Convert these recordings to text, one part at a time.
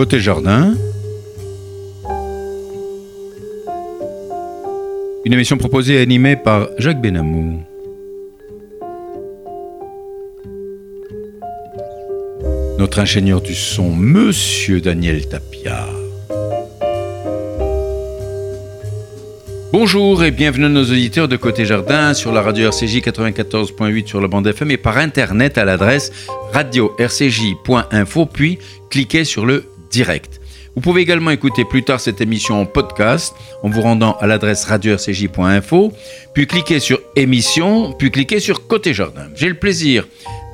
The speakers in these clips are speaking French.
Côté jardin. Une émission proposée et animée par Jacques Benamou. Notre ingénieur du son, Monsieur Daniel Tapia. Bonjour et bienvenue à nos auditeurs de Côté Jardin sur la radio RCJ 94.8 sur la bande FM et par internet à l'adresse radio-rcj.info puis cliquez sur le direct. Vous pouvez également écouter plus tard cette émission en podcast en vous rendant à l'adresse radio-rcj.info puis cliquez sur émission puis cliquez sur Côté Jardin. J'ai le plaisir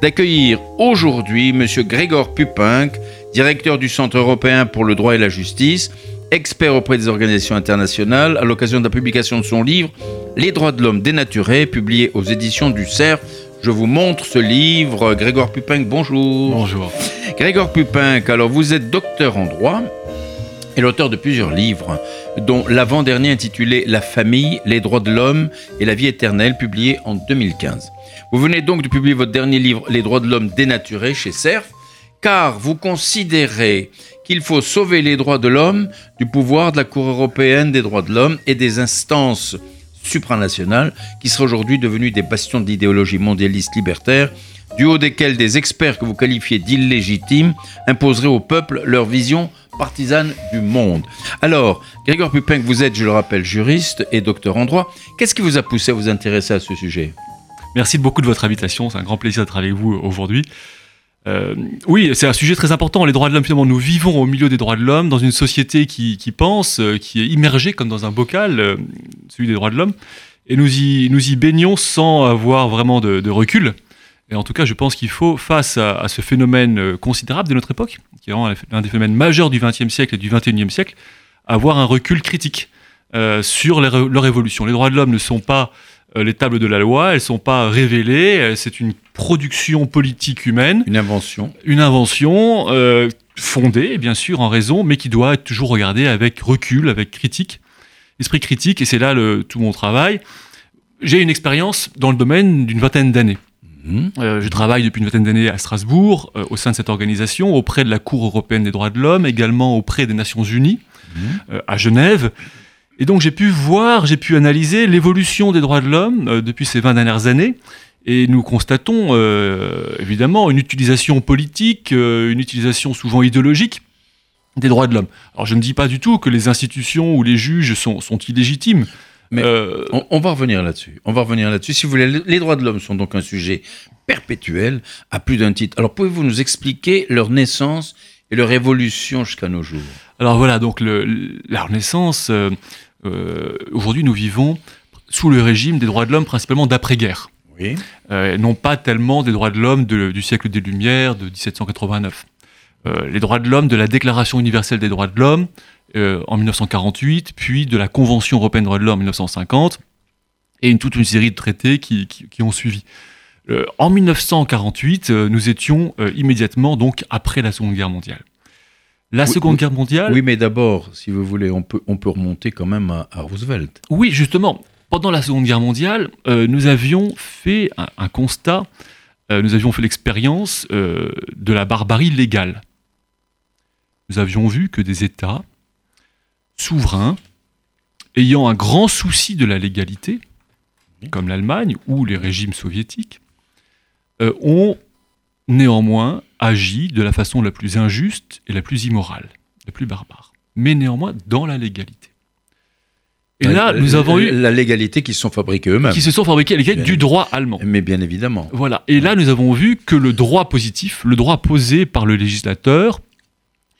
d'accueillir aujourd'hui Monsieur Grégor Pupinck, directeur du Centre européen pour le droit et la justice expert auprès des organisations internationales, à l'occasion de la publication de son livre Les droits de l'homme dénaturés, publié aux éditions du CERF. Je vous montre ce livre. Grégoire Pupinck, bonjour. Bonjour. Grégoire Pupinck, alors vous êtes docteur en droit et l'auteur de plusieurs livres, dont l'avant-dernier intitulé La famille, les droits de l'homme et la vie éternelle, publié en 2015. Vous venez donc de publier votre dernier livre, Les droits de l'homme dénaturés, chez CERF, car vous considérez qu'il faut sauver les droits de l'homme du pouvoir de la Cour européenne des droits de l'homme et des instances supranationales qui seraient aujourd'hui devenues des bastions d'idéologie mondialiste libertaire, du haut desquels des experts que vous qualifiez d'illégitimes imposeraient au peuple leur vision partisane du monde. Alors, Grégoire Pupin, vous êtes, je le rappelle, juriste et docteur en droit. Qu'est-ce qui vous a poussé à vous intéresser à ce sujet? Merci beaucoup de votre invitation. C'est un grand plaisir d'être avec vous aujourd'hui. Euh, oui, c'est un sujet très important. Les droits de l'homme, finalement, nous vivons au milieu des droits de l'homme, dans une société qui, pense, euh, qui est immergée comme dans un bocal, euh, celui des droits de l'homme, et nous y baignons sans avoir vraiment de, recul. Et en tout cas, je pense qu'il faut, face à, ce phénomène considérable de notre époque, qui est l'un des phénomènes majeurs du XXe siècle et du XXIe siècle, avoir un recul critique sur leur évolution. Les droits de l'homme ne sont pas les tables de la loi, elles ne sont pas révélées, c'est une production politique humaine. Une invention. Une invention euh, fondée, bien sûr, en raison, mais qui doit être toujours regardée avec recul, avec critique. Esprit critique, et c'est là le, tout mon travail. J'ai une expérience dans le domaine d'une vingtaine d'années. Mhm. Euh, je travaille depuis une vingtaine d'années à Strasbourg, euh, au sein de cette organisation, auprès de la Cour européenne des droits de l'homme, également auprès des Nations Unies, mhm. à Genève. Et donc j'ai pu voir, j'ai pu analyser l'évolution des droits de l'homme depuis ces 20 dernières années, et nous constatons euh, évidemment une utilisation politique, euh, une utilisation souvent idéologique des droits de l'homme. Alors je ne dis pas du tout que les institutions ou les juges sont, sont illégitimes. Mais euh, on, va revenir là-dessus. On va revenir là-dessus. Si vous voulez, les droits de l'homme sont donc un sujet perpétuel à plus d'un titre. Alors pouvez-vous nous expliquer leur naissance et leur évolution jusqu'à nos jours? Alors voilà, donc le, leur naissance. Aujourd'hui, nous vivons sous le régime des droits de l'homme, principalement d'après-guerre. Euh, non pas tellement des droits de l'homme du siècle des Lumières de 1789. Euh, les droits de l'homme de la Déclaration universelle des droits de l'homme euh, en 1948, puis de la Convention européenne des droits de l'homme en 1950, et une, toute une série de traités qui, ont suivi. en 1948, nous étions immédiatement donc après la Seconde Guerre mondiale. La Seconde Guerre mondiale. Oui, mais d'abord, si vous voulez, on peut, on peut remonter quand même à Roosevelt. Oui, justement pendant la Seconde Guerre mondiale, euh, nous avions fait un, constat, euh, nous avions fait l'expérience euh, de la barbarie légale. Nous avions vu que des États souverains, ayant un grand souci de la légalité, comme l'Allemagne ou les régimes soviétiques, ont néanmoins agi de la façon la plus injuste et la plus immorale, la plus barbare, mais néanmoins dans la légalité. Et là, nous avons eu la légalité qui se sont fabriqués eux-mêmes, qui se sont fabriqués légalité du droit allemand. Mais bien évidemment. Voilà. Et là, nous avons vu que le droit positif, le droit posé par le législateur,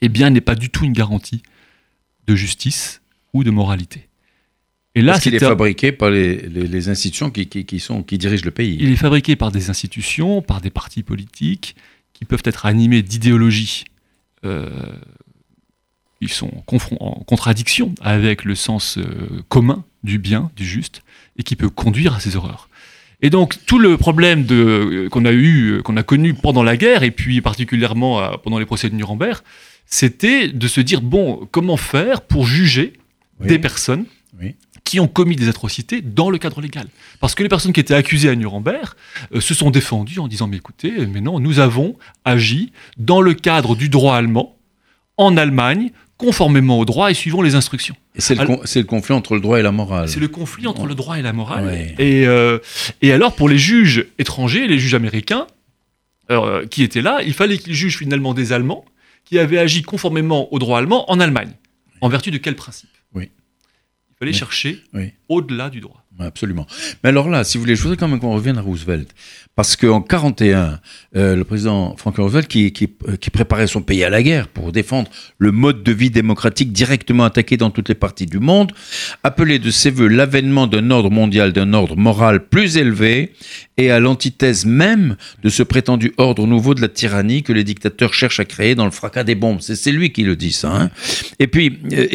eh bien, n'est pas du tout une garantie de justice ou de moralité. Et là, Parce qu'il est fabriqué par les, institutions qui, qui, sont, qui dirigent le pays. Il est fabriqué par des institutions, par des partis politiques, qui peuvent être animés d'idéologies euh, ils sont en contradiction avec le sens euh, commun du bien, du juste, et qui peut conduire à ces horreurs. Et donc tout le problème euh, qu'on a eu, euh, qu'on a connu pendant la guerre, et puis particulièrement pendant les procès de Nuremberg, c'était de se dire bon, comment faire pour juger des personnes qui ont commis des atrocités dans le cadre légal? Parce que les personnes qui étaient accusées à Nuremberg se sont défendues en disant mais écoutez, mais non, nous avons agi dans le cadre du droit allemand en Allemagne, conformément au droit et suivant les instructions. Et c'est le, con- conflit entre le droit et la morale. C'est le conflit entre le droit et la morale. Ouais. Et, euh, et alors, pour les juges étrangers, les juges américains euh, qui étaient là, il fallait qu'ils jugent finalement des Allemands qui avaient agi conformément au droit allemand en Allemagne. En vertu de quel principe? Oui. Il fallait Oui. chercher Oui. au-delà du droit. Absolument. Mais alors là, si vous voulez, je voudrais quand même qu'on revienne à Roosevelt. Parce qu'en 41, euh, le président Franklin Roosevelt, euh, qui préparait son pays à la guerre pour défendre le mode de vie démocratique directement attaqué dans toutes les parties du monde, appelait de ses voeux l'avènement d'un ordre mondial, d'un ordre moral plus élevé, et à l'antithèse même de ce prétendu ordre nouveau de la tyrannie que les dictateurs cherchent à créer dans le fracas des bombes. C'est lui qui le dit, ça. hein. Et puis, euh,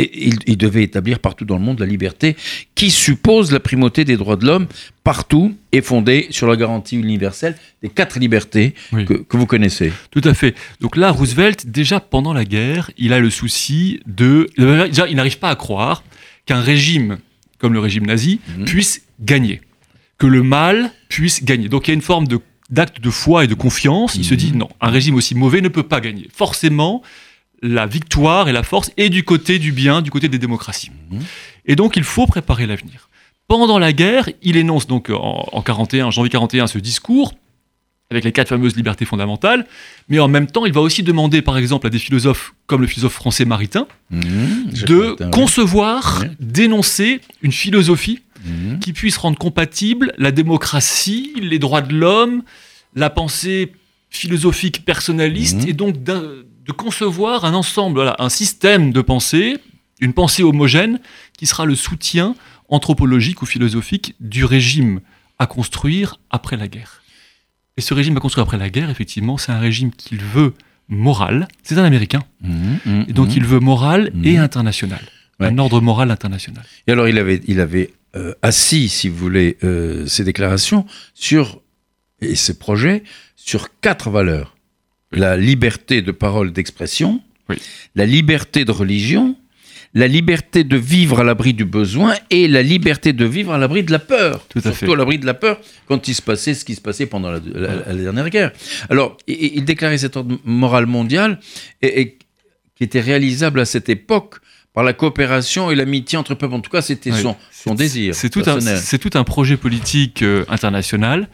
il devait établir partout dans le monde la liberté qui suppose la primauté des droits de l'homme partout et fondée sur la garantie universelle des quatre libertés Oui. que, que vous connaissez. Tout à fait. Donc là, Roosevelt, déjà pendant la guerre, il a le souci de... Déjà, il n'arrive pas à croire qu'un régime comme le régime nazi Mhm. puisse gagner. Que le mal puisse gagner. Donc il y a une forme de d'acte de foi et de confiance. Il se dit Mhm. non, un régime aussi mauvais ne peut pas gagner. Forcément, la victoire et la force est du côté du bien, du côté des démocraties. Mhm. Et donc il faut préparer l'avenir. Pendant la guerre, il énonce donc en, en 41, janvier 41 ce discours avec les quatre fameuses libertés fondamentales, mais en même temps, il va aussi demander, par exemple, à des philosophes comme le philosophe français Maritain. Jacques de concevoir, d'énoncer une philosophie Mhm. qui puisse rendre compatible la démocratie, les droits de l'homme, la pensée philosophique personnaliste, Mhm. et donc de concevoir un ensemble, voilà, un système de pensée, une pensée homogène, qui sera le soutien anthropologique ou philosophique du régime à construire après la guerre. Et ce régime à construire après la guerre, effectivement, c'est un régime qu'il veut moral. C'est un Américain. Mhm. Mhm. Et donc il veut moral et international. Ouais. Un ordre moral international. Et alors, il avait, il avait euh, assis, si vous voulez, euh, ses déclarations sur, et ses projets sur quatre valeurs. La liberté de parole d'expression, Oui. la liberté de religion, la liberté de vivre à l'abri du besoin et la liberté de vivre à l'abri de la peur. Tout à Surtout fait. à l'abri de la peur quand il se passait ce qui se passait pendant la, la- la dernière guerre. Alors, il, il déclarait cet ordre moral mondial et, et qui était réalisable à cette époque par la coopération et l'amitié entre peuples. En tout cas, c'était Oui. son, son désir. C'est tout, un, tout projet politique euh, international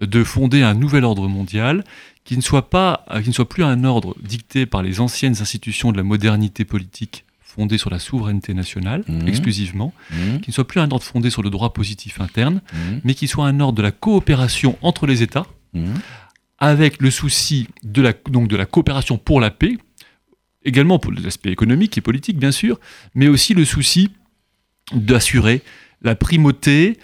de fonder un nouvel ordre mondial qui ne soit pas, qui ne soit plus un ordre dicté par les anciennes institutions de la modernité politique fondée sur la souveraineté nationale Mhm. exclusivement, Mhm, qui ne soit plus un ordre fondé sur le droit positif interne, mhm, mais qui soit un ordre de la coopération entre les États, avec le souci de la, donc de la coopération pour la paix, également pour l'aspect économique et politique, bien sûr, mais aussi le souci d'assurer la primauté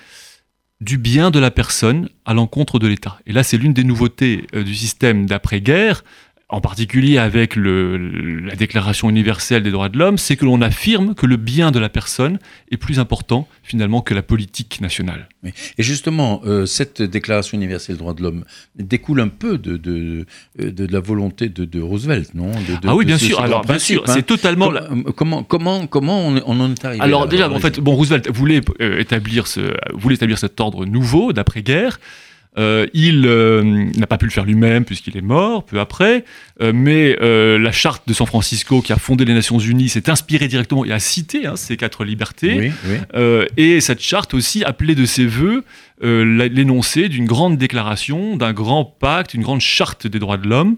du bien de la personne à l'encontre de l'État. Et là, c'est l'une des nouveautés euh, du système d'après-guerre, en particulier avec le- la Déclaration universelle des droits de l'homme, c'est que l'on affirme que le bien de la personne est plus important finalement que la politique nationale. Et justement, euh, cette déclaration universelle des droits de l'homme découle un peu de, de, de, de la volonté de, Roosevelt, non? Ah oui, bien ce- sûr. Alors, bien sûr, hein. c'est totalement... la- Comment, comment, comment, on, on en est arrivé Alors là déjà, en fait, bon, Roosevelt voulait euh, établir ce, voulait établir cet ordre nouveau d'après-guerre. Euh, il euh, n'a pas pu le faire lui-même puisqu'il est mort peu après, Euh, mais la charte de San Francisco qui a fondé les Nations Unies s'est inspirée directement et a cité hein, ces quatre libertés. Oui, oui. Et cette charte aussi appelait de ses voeux l'énoncé d'une grande déclaration, d'un grand pacte, une grande charte des droits de l'homme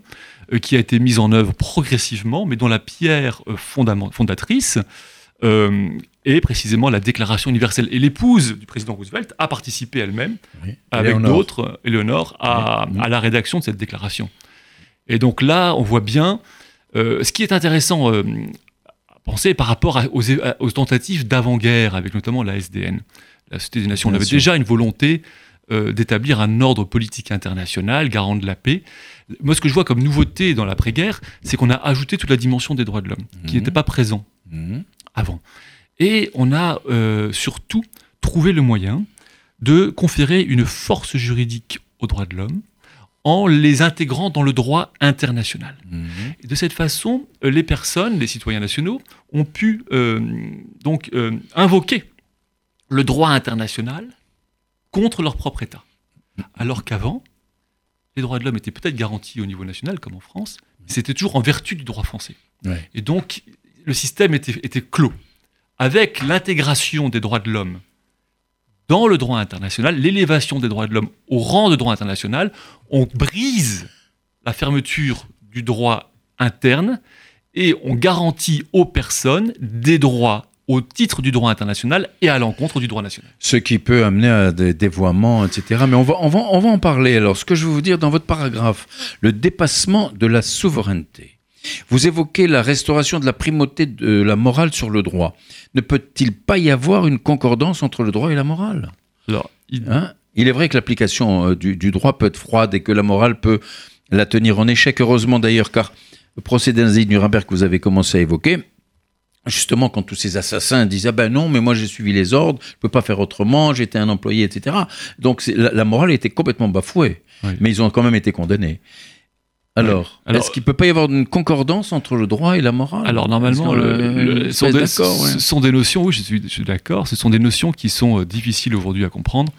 qui a été mise en œuvre progressivement, mais dont la pierre fondatrice euh, est précisément la Déclaration universelle. Et l'épouse du président Roosevelt a participé elle-même, oui. avec d'autres, Éléonore, à, Oui, oui. à la rédaction de cette déclaration. Et donc là, on voit bien euh, ce qui est intéressant euh, à penser par rapport à- aux, tentatives d'avant-guerre, avec notamment la SDN. La Société des Nations, on avait déjà une volonté d'établir un ordre politique international garant de la paix. Moi, ce que je vois comme nouveauté dans l'après-guerre, c'est qu'on a ajouté toute la dimension des droits de l'homme, qui Mhm. n'était pas présent Mhm. Avant. Et on a euh, surtout trouvé le moyen de conférer une force juridique aux droits de l'homme en les intégrant dans le droit international. Mhm. Et de cette façon, euh, les personnes, les citoyens nationaux, ont pu euh, donc euh, invoquer le droit international contre leur propre État. Alors qu'avant, les droits de l'homme étaient peut-être garantis au niveau national, comme en France, mais c'était toujours en vertu du droit français. Ouais. Et donc, le système était, clos. Avec l'intégration des droits de l'homme dans le droit international, l'élévation des droits de l'homme au rang de droit international, on brise la fermeture du droit interne et on garantit aux personnes des droits au titre du droit international et à l'encontre du droit national. Ce qui peut amener à des dévoiements, etc. Mais on va en parler. Alors, ce que je veux vous dire dans votre paragraphe, le dépassement de la souveraineté. Vous évoquez la restauration de la primauté de la morale sur le droit. Ne peut-il pas y avoir une concordance entre le droit et la morale? Alors, il- Hein? Il est vrai que l'application euh, du, du droit peut être froide et que la morale peut la tenir en échec. Heureusement d'ailleurs, car le procédé nazi de Nuremberg que vous avez commencé à évoquer, justement quand tous ces assassins disaient ah ben non, mais moi j'ai suivi les ordres, je peux pas faire autrement, j'étais un employé, etc. Donc la, la morale était complètement bafouée, Oui. mais ils ont quand même été condamnés. Alors, Alors, est-ce qu'il peut pas y avoir une concordance entre le droit et la morale? Alors normalement, le- le- sont des- d'accord, ouais. ce sont des notions, oui, je suis, je suis d'accord, ce sont des notions qui sont euh, difficiles aujourd'hui à comprendre.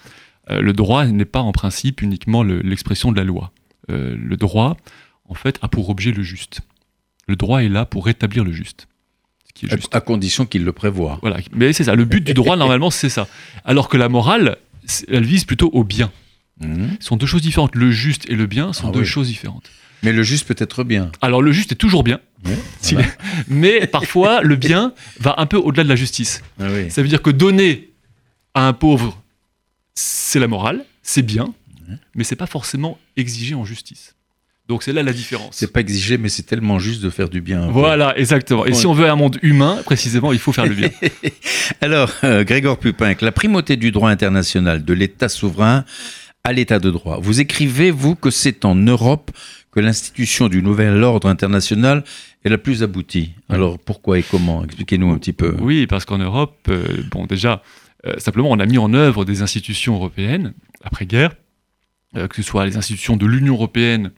Euh, le droit n'est pas en principe uniquement le- l'expression de la loi. Euh, le droit, en fait, a pour objet le juste. Le droit est là pour rétablir le juste. Ce qui est juste. à, à condition qu'il le prévoit. Voilà, mais c'est ça. Le but du droit, normalement, c'est ça. Alors que la morale, elle vise plutôt au bien. Mhm. Ce sont deux choses différentes. Le juste et le bien sont Ah deux oui. choses différentes. Mais le juste peut être bien. Alors le juste est toujours bien, Ouais, voilà. mais parfois le bien va un peu au-delà de la justice. Ah oui. Ça veut dire que donner à un pauvre, c'est la morale, c'est bien, mais c'est pas forcément exigé en justice. Donc c'est là la différence. C'est pas exigé, mais c'est tellement juste de faire du bien. peu. Voilà, exactement. Et Ouais. si on veut un monde humain, précisément, il faut faire le bien. Alors, euh, Grégor Pupin, la primauté du droit international, de l'État souverain à l'État de droit. Vous écrivez, vous, que c'est en Europe que l'institution du nouvel ordre international est la plus aboutie. Alors, pourquoi et comment? Expliquez-nous un petit peu. Oui, parce qu'en Europe, euh, bon, déjà, euh, simplement, on a mis en œuvre des institutions européennes après-guerre, euh, que ce soit les institutions de l'Union européenne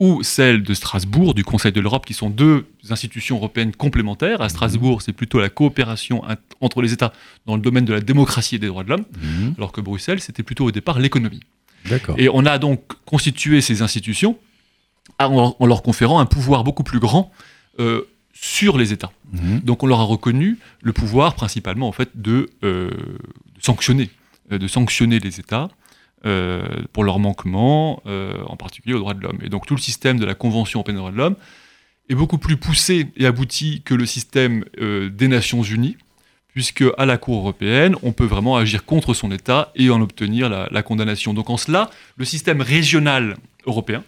ou celles de Strasbourg, du Conseil de l'Europe, qui sont deux institutions européennes complémentaires. À Strasbourg, c'est plutôt la coopération entre les États dans le domaine de la démocratie et des droits de l'homme, Mhm. alors que Bruxelles, c'était plutôt au départ l'économie. D'accord. Et on a donc constitué ces institutions en, en leur conférant un pouvoir beaucoup plus grand euh, sur les États. Mhm. Donc on leur a reconnu le pouvoir principalement en fait de, euh, de sanctionner, euh, de sanctionner les États euh, pour leurs manquements, en particulier aux droits de l'homme. Et donc tout le système de la Convention européenne des droits de l'homme est beaucoup plus poussé et abouti que le système des Nations Unies, puisque à la Cour européenne, on peut vraiment agir contre son État et en obtenir la, la condamnation. Donc en cela, le système régional européen,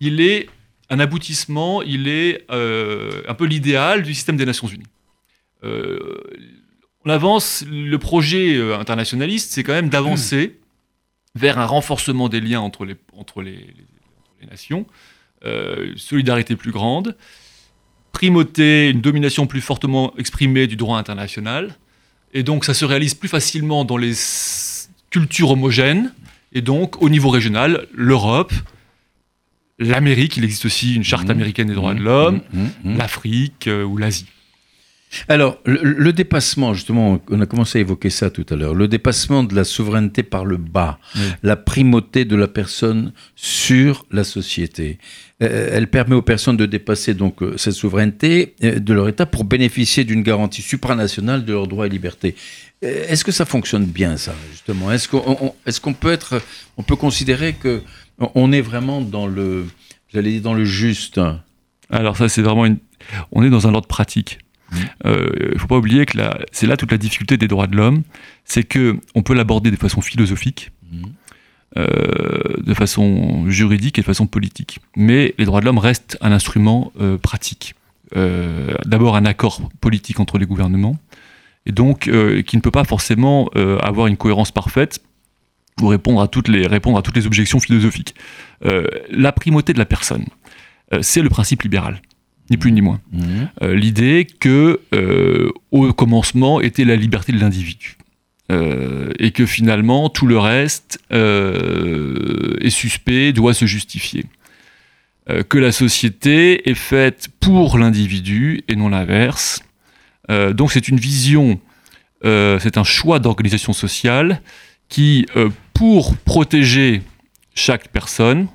il est un aboutissement, il est euh, un peu l'idéal du système des Nations Unies. Euh, on avance, le projet euh, internationaliste, c'est quand même d'avancer vers un renforcement des liens entre les, nations, solidarité plus grande, primauté, une domination plus fortement exprimée du droit international, et donc ça se réalise plus facilement dans les cultures homogènes, et donc au niveau régional, l'Europe, l'Amérique, il existe aussi une charte Mhm. américaine des droits de l'homme, Mhm. Mhm. l'Afrique euh, ou l'Asie. Alors, le, le dépassement, justement, on a commencé à évoquer ça tout à l'heure, le dépassement de la souveraineté par le bas, la primauté de la personne sur la société. Euh, elle permet aux personnes de dépasser donc euh, cette souveraineté de leur État pour bénéficier d'une garantie supranationale de leurs droits et libertés. Est-ce que ça fonctionne bien, ça, justement? Est-ce qu'on être, on peut considérer que on- est vraiment dans le, j'allais dire dans le juste Alors ça, c'est vraiment une... On est dans un ordre pratique. Il ne faut pas oublier que la- c'est là toute la difficulté des droits de l'homme, c'est que on peut l'aborder de façon philosophique, Mhm. euh, de façon juridique et de façon politique. Mais les droits de l'homme restent un instrument euh, pratique. Euh, D'abord un accord politique entre les gouvernements, et donc euh, qui ne peut pas forcément euh, avoir une cohérence parfaite pour répondre à toutes les, répondre à toutes les objections philosophiques. Euh, la primauté de la personne, euh, c'est le principe libéral, ni plus ni moins. Mhm. Euh, L'idée que au commencement était la liberté de l'individu. Et que finalement tout le reste est suspect, doit se justifier. Que la société est faite pour l'individu et non l'inverse. Donc c'est une vision, c'est un choix d'organisation sociale qui, euh, pour protéger chaque personne,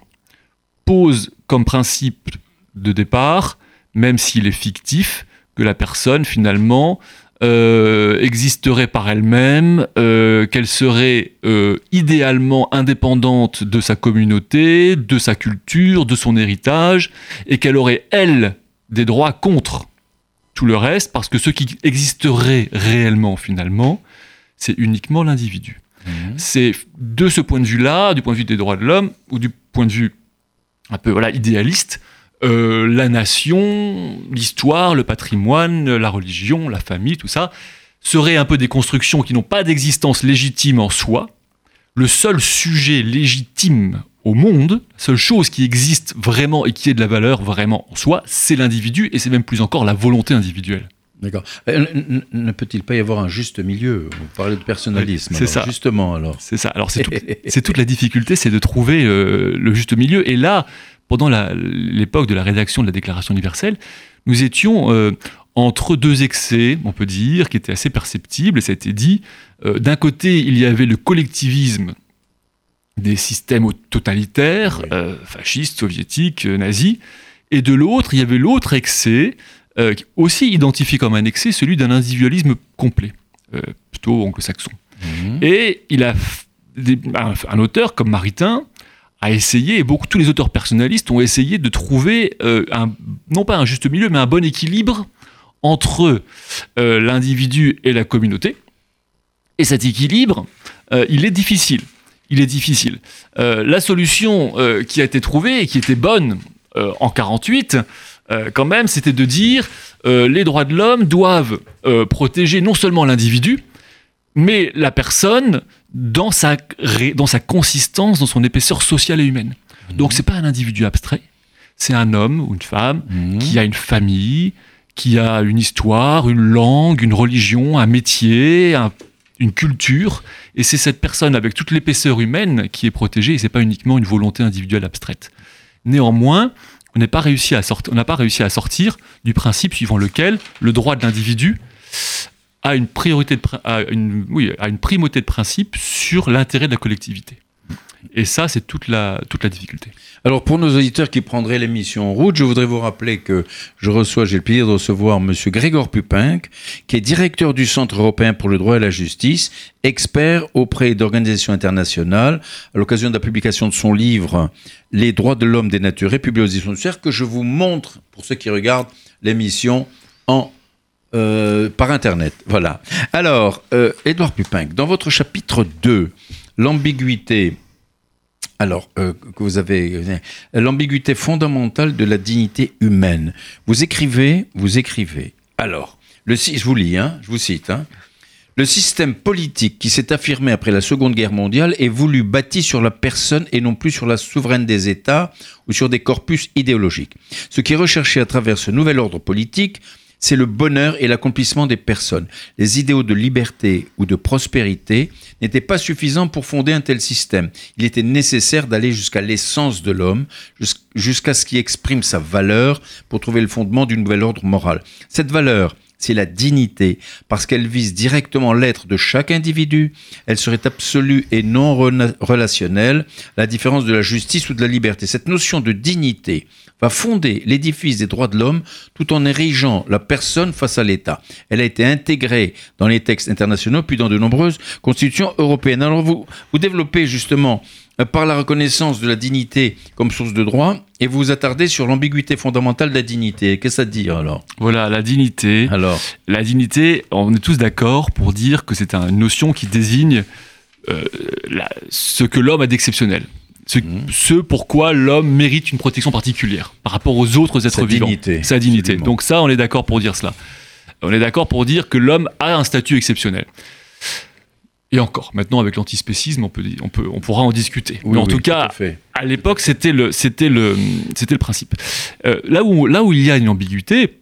pose comme principe de départ même s'il est fictif, que la personne finalement euh, existerait par elle-même, euh, qu'elle serait euh, idéalement indépendante de sa communauté, de sa culture, de son héritage, et qu'elle aurait, elle, des droits contre tout le reste, parce que ce qui existerait réellement finalement, c'est uniquement l'individu. Mhm. C'est de ce point de vue-là, du point de vue des droits de l'homme, ou du point de vue un peu voilà, idéaliste, euh, la nation, l'histoire, le patrimoine, la religion, la famille, tout ça, seraient un peu des constructions qui n'ont pas d'existence légitime en soi. Le seul sujet légitime au monde, la seule chose qui existe vraiment et qui ait de la valeur vraiment en soi, c'est l'individu, et c'est même plus encore la volonté individuelle. D'accord. Euh, Ne peut-il pas y avoir un juste milieu? Vous parlez de personnalisme. C'est ça. Justement, alors. C'est ça. Alors c'est tout- c'est toute la difficulté, c'est de trouver euh, le juste milieu. Et là, pendant l'époque de la rédaction de la Déclaration universelle, nous étions euh, entre deux excès, on peut dire, qui étaient assez perceptibles, et ça a été dit. Euh, D'un côté, il y avait le collectivisme des systèmes totalitaires, Oui. fascistes, soviétiques, nazis, et de l'autre, il y avait l'autre excès, euh, aussi identifié comme un excès, celui d'un individualisme complet, euh, plutôt anglo-saxon. Mhm. Et il a des- un, un auteur comme Maritain a essayé, et beaucoup tous les auteurs personnalistes ont essayé de trouver euh, un, non pas un juste milieu, mais un bon équilibre entre l'individu et la communauté. Et cet équilibre, il est difficile. Il est difficile. La solution qui a été trouvée et qui était bonne en 48, euh, quand même, c'était de dire euh, les droits de l'homme doivent euh, protéger non seulement l'individu, mais la personne dans sa, dans sa consistance, dans son épaisseur sociale et humaine. Donc c'est pas un individu abstrait, c'est un homme ou une femme Mhm. qui a une famille, qui a une histoire, une langue, une religion, un métier, un- une culture, et c'est cette personne avec toute l'épaisseur humaine qui est protégée, et c'est pas uniquement une volonté individuelle abstraite. Néanmoins, on n'a pas réussi à sortir du principe suivant lequel le droit de l'individu a une priorité a une primauté de principe sur l'intérêt de la collectivité. Et ça, c'est toute la, toute la difficulté. Alors, pour nos auditeurs qui prendraient l'émission en route, je voudrais vous rappeler que je reçois, j'ai le plaisir de recevoir Monsieur Grégor Pupinck, qui est directeur du Centre européen pour le droit et la justice, expert auprès d'organisations internationales, à l'occasion de la publication de son livre Les droits de l'homme dénaturés, publié aux éditions du Cercle, que je vous montre, pour ceux qui regardent l'émission en euh, par Internet. Voilà. Alors, euh, Édouard Pupinck, dans votre chapitre 2, l'ambiguïté alors, euh, vous avez euh, l'ambiguïté fondamentale de la dignité humaine. Vous écrivez, vous écrivez. Alors, le, je vous lis, hein, je vous cite. hein. Le système politique qui s'est affirmé après la Seconde Guerre mondiale est voulu bâti sur la personne et non plus sur la souveraine des États ou sur des corpus idéologiques. Ce qui est recherché à travers ce nouvel ordre politique, c'est le bonheur et l'accomplissement des personnes. Les idéaux de liberté ou de prospérité n'étaient pas suffisants pour fonder un tel système. Il était nécessaire d'aller jusqu'à l'essence de l'homme, jus- jusqu'à ce qui exprime sa valeur pour trouver le fondement d'une nouvelle ordre moral. Cette valeur, c'est la dignité, parce qu'elle vise directement l'être de chaque individu. Elle serait absolue et non relationnelle, la différence de la justice ou de la liberté. Cette notion de dignité va fonder l'édifice des droits de l'homme tout en érigeant la personne face à l'État. Elle a été intégrée dans les textes internationaux puis dans de nombreuses constitutions européennes. Alors vous, vous développez justement par la reconnaissance de la dignité comme source de droit et vous vous attardez sur l'ambiguïté fondamentale de la dignité. Qu'est-ce que ça veut dire alors Voilà, la dignité. Alors, La dignité, on est tous d'accord pour dire que c'est une notion qui désigne euh, la- ce que l'homme a d'exceptionnel. Ce, Mhm. ce pourquoi l'homme mérite une protection particulière par rapport aux autres êtres Sa vivants. dignité, Sa dignité. absolument. Donc ça, on est d'accord pour dire cela. On est d'accord pour dire que l'homme a un statut exceptionnel. Et encore, maintenant avec l'antispécisme, on, peut, on, peut, on pourra en discuter. oui, Mais en oui, tout cas, à l'époque, c'était le, c'était le, c'était le principe. Euh, là, où, là où il y a une ambiguïté,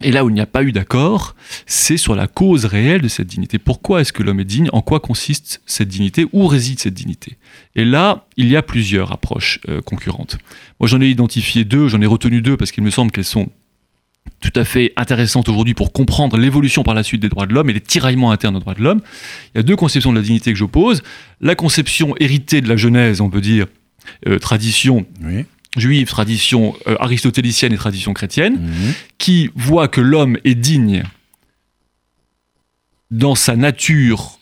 et là où il n'y a pas eu d'accord, c'est sur la cause réelle de cette dignité. Pourquoi est-ce que l'homme est digne? En quoi consiste cette dignité? Où réside cette dignité? Et là, il y a plusieurs approches euh, concurrentes. Moi, j'en ai identifié deux, j'en ai retenu deux parce qu'il me semble qu'elles sont tout à fait intéressantes aujourd'hui pour comprendre l'évolution par la suite des droits de l'homme et les tiraillements internes aux droits de l'homme. Il y a deux conceptions de la dignité que j'oppose. La conception héritée de la Genèse, on peut dire, euh, tradition Oui. juive, tradition euh, aristotélicienne et tradition chrétienne, Mhm. qui voit que l'homme est digne dans sa nature,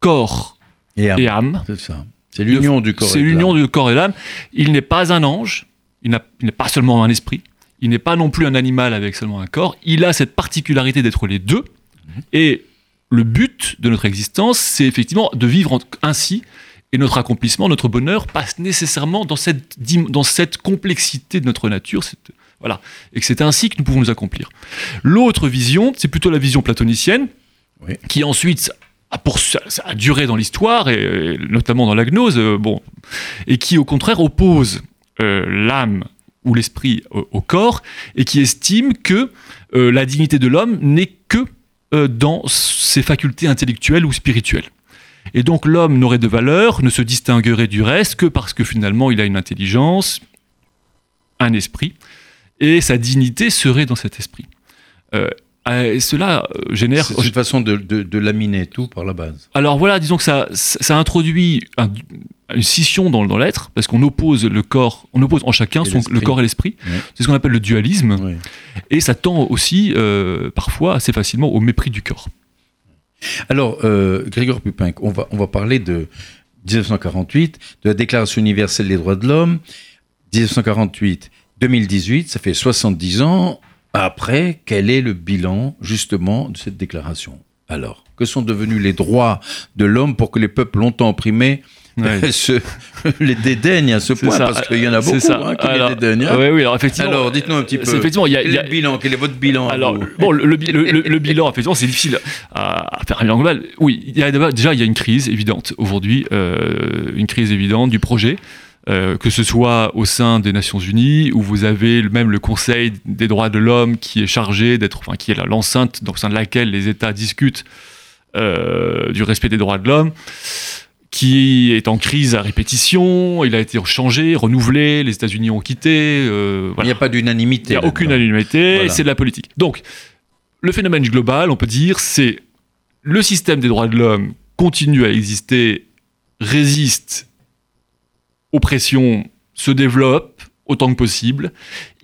corps Et âme. C'est ça. C'est l'union du corps. C'est et de l'union l'âme. du corps et de l'âme. Il n'est pas un ange, il n'est pas seulement un esprit, il n'est pas non plus un animal avec seulement un corps, il a cette particularité d'être les deux. Mhm. Et le but de notre existence, c'est effectivement de vivre ainsi. Et notre accomplissement, notre bonheur passe nécessairement dans cette, dans cette complexité de notre nature. cette- voilà. Et que c'est ainsi que nous pouvons nous accomplir. L'autre vision, c'est plutôt la vision platonicienne, Oui. qui ensuite a, pour, ça, ça a duré dans l'histoire, et, et notamment dans la gnose, euh, bon, et qui au contraire oppose euh, l'âme ou l'esprit au, au corps, et qui estime que euh, la dignité de l'homme n'est que euh, dans ses facultés intellectuelles ou spirituelles. Et donc l'homme n'aurait de valeur, ne se distinguerait du reste que parce que finalement il a une intelligence, un esprit, et sa dignité serait dans cet esprit. Euh, et cela génère... C'est une façon de, de- de laminer tout par la base. Alors voilà, disons que ça, ça introduit un- une scission dans, dans l'être, parce qu'on oppose le corps, on oppose en chacun son, le corps et l'esprit. C'est ce qu'on appelle le dualisme, Oui. et ça tend aussi euh, parfois assez facilement au mépris du corps. Alors, euh, Grégor Pupin, on va, on va parler de 1948, de la Déclaration universelle des droits de l'homme. 1948, 2018, ça fait 70 ans. Après, quel est le bilan justement de cette déclaration Alors, que sont devenus les droits de l'homme pour que les peuples longtemps opprimés Ouais. se, les dédaignent à ce point ça. Parce qu'il y en a beaucoup ça. hein, qui Alors, les dédaignent. hein. Oui, oui, alors effectivement. Alors, dites-nous un petit peu. effectivement, il y a- Quel est le bilan Quel est votre bilan Alors, bon, le, le bi- le- le- le bilan, effectivement, c'est difficile à, à faire un bilan global. Oui, il y a d'abord- déjà, il y a une crise évidente aujourd'hui, euh, une crise évidente du projet, euh, que ce soit au sein des Nations Unies, où vous avez même le Conseil des droits de l'homme qui est chargé d'être, enfin, qui est l'enceinte au sein de laquelle les États discutent euh, du respect des droits de l'homme qui est en crise à répétition, il a été changé, renouvelé, les États-Unis ont quitté. euh, Il n'y a pas Il d'unanimité. n'y a aucune unanimité, Voilà. c'est de la politique. Donc, le phénomène global, on peut dire, c'est le système des droits de l'homme continue à exister, résiste aux pressions, se développe autant que possible.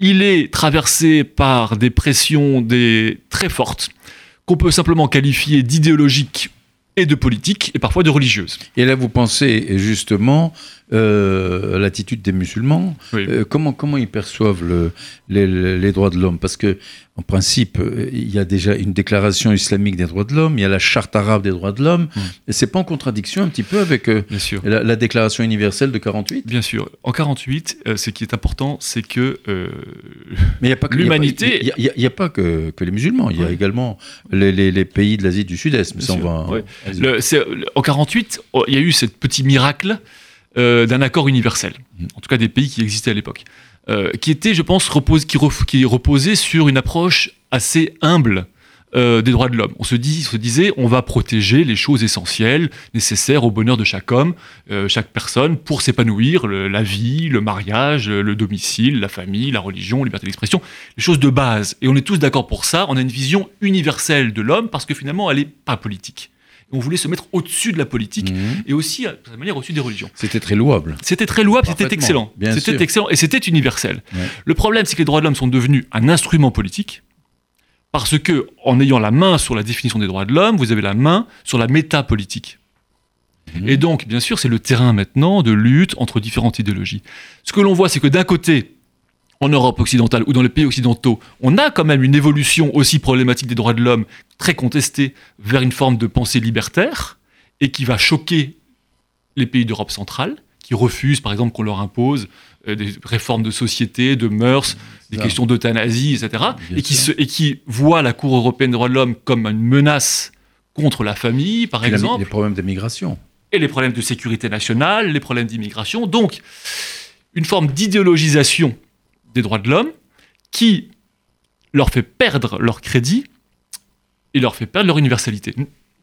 Il est traversé par des pressions des... très fortes, qu'on peut simplement qualifier d'idéologiques et de politiques, et parfois de religieuses. Et là, vous pensez justement euh, l'attitude des musulmans. Oui. Euh, comment, comment ils perçoivent le- les, droits de l'homme? Parce que, en principe, il y a déjà une déclaration islamique des droits de l'homme, il y a la charte arabe des droits de l'homme. Mm. Et c'est pas en contradiction un petit peu avec euh, la, la déclaration universelle de 48 Bien sûr. En 48, euh, ce qui est important, c'est que Mais il n'y a pas que L'humanité- Il n'y a, pas que, que les musulmans. Il y a également les, les- les pays de l'Asie du Sud-Est. Mais Bien ça, on sûr, va. ouais. vas-y. Le- c'est- le- en 48, oh, il y a eu ce petit miracle euh, d'un accord universel, en tout cas des pays qui existaient à l'époque, euh, qui était, je pense, qui, reposait sur une approche assez humble euh, des droits de l'homme. On se, disait, on va protéger les choses essentielles, nécessaires au bonheur de chaque homme, chaque personne, pour s'épanouir, la vie, le mariage, le domicile, la famille, la religion, la liberté d'expression, les choses de base. Et on est tous d'accord pour ça, on a une vision universelle de l'homme, parce que finalement, elle n'est pas politique. On voulait se mettre au-dessus de la politique Mhm. et aussi, de certaine manière, au-dessus des religions. C'était très louable. C'était très louable, c'était excellent. bien C'était excellent et c'était universel. Ouais. Le problème, c'est que les droits de l'homme sont devenus un instrument politique parce que, en ayant la main sur la définition des droits de l'homme, vous avez la main sur la métapolitique. Mhm. Et donc, bien sûr, c'est le terrain maintenant de lutte entre différentes idéologies. Ce que l'on voit, c'est que d'un côté, en Europe occidentale ou dans les pays occidentaux, on a quand même une évolution aussi problématique des droits de l'homme, très contestée, vers une forme de pensée libertaire, et qui va choquer les pays d'Europe centrale, qui refusent, par exemple, qu'on leur impose euh, des réformes de société, de mœurs, des Ça. questions d'euthanasie, etc., et qui, se, et qui voient la Cour européenne des droits de l'homme comme une menace contre la famille, par Puis la- exemple les problèmes d'immigration. et les problèmes de sécurité nationale, les problèmes d'immigration. Donc, une forme d'idéologisation des droits de l'homme qui leur fait perdre leur crédit et leur fait perdre leur universalité.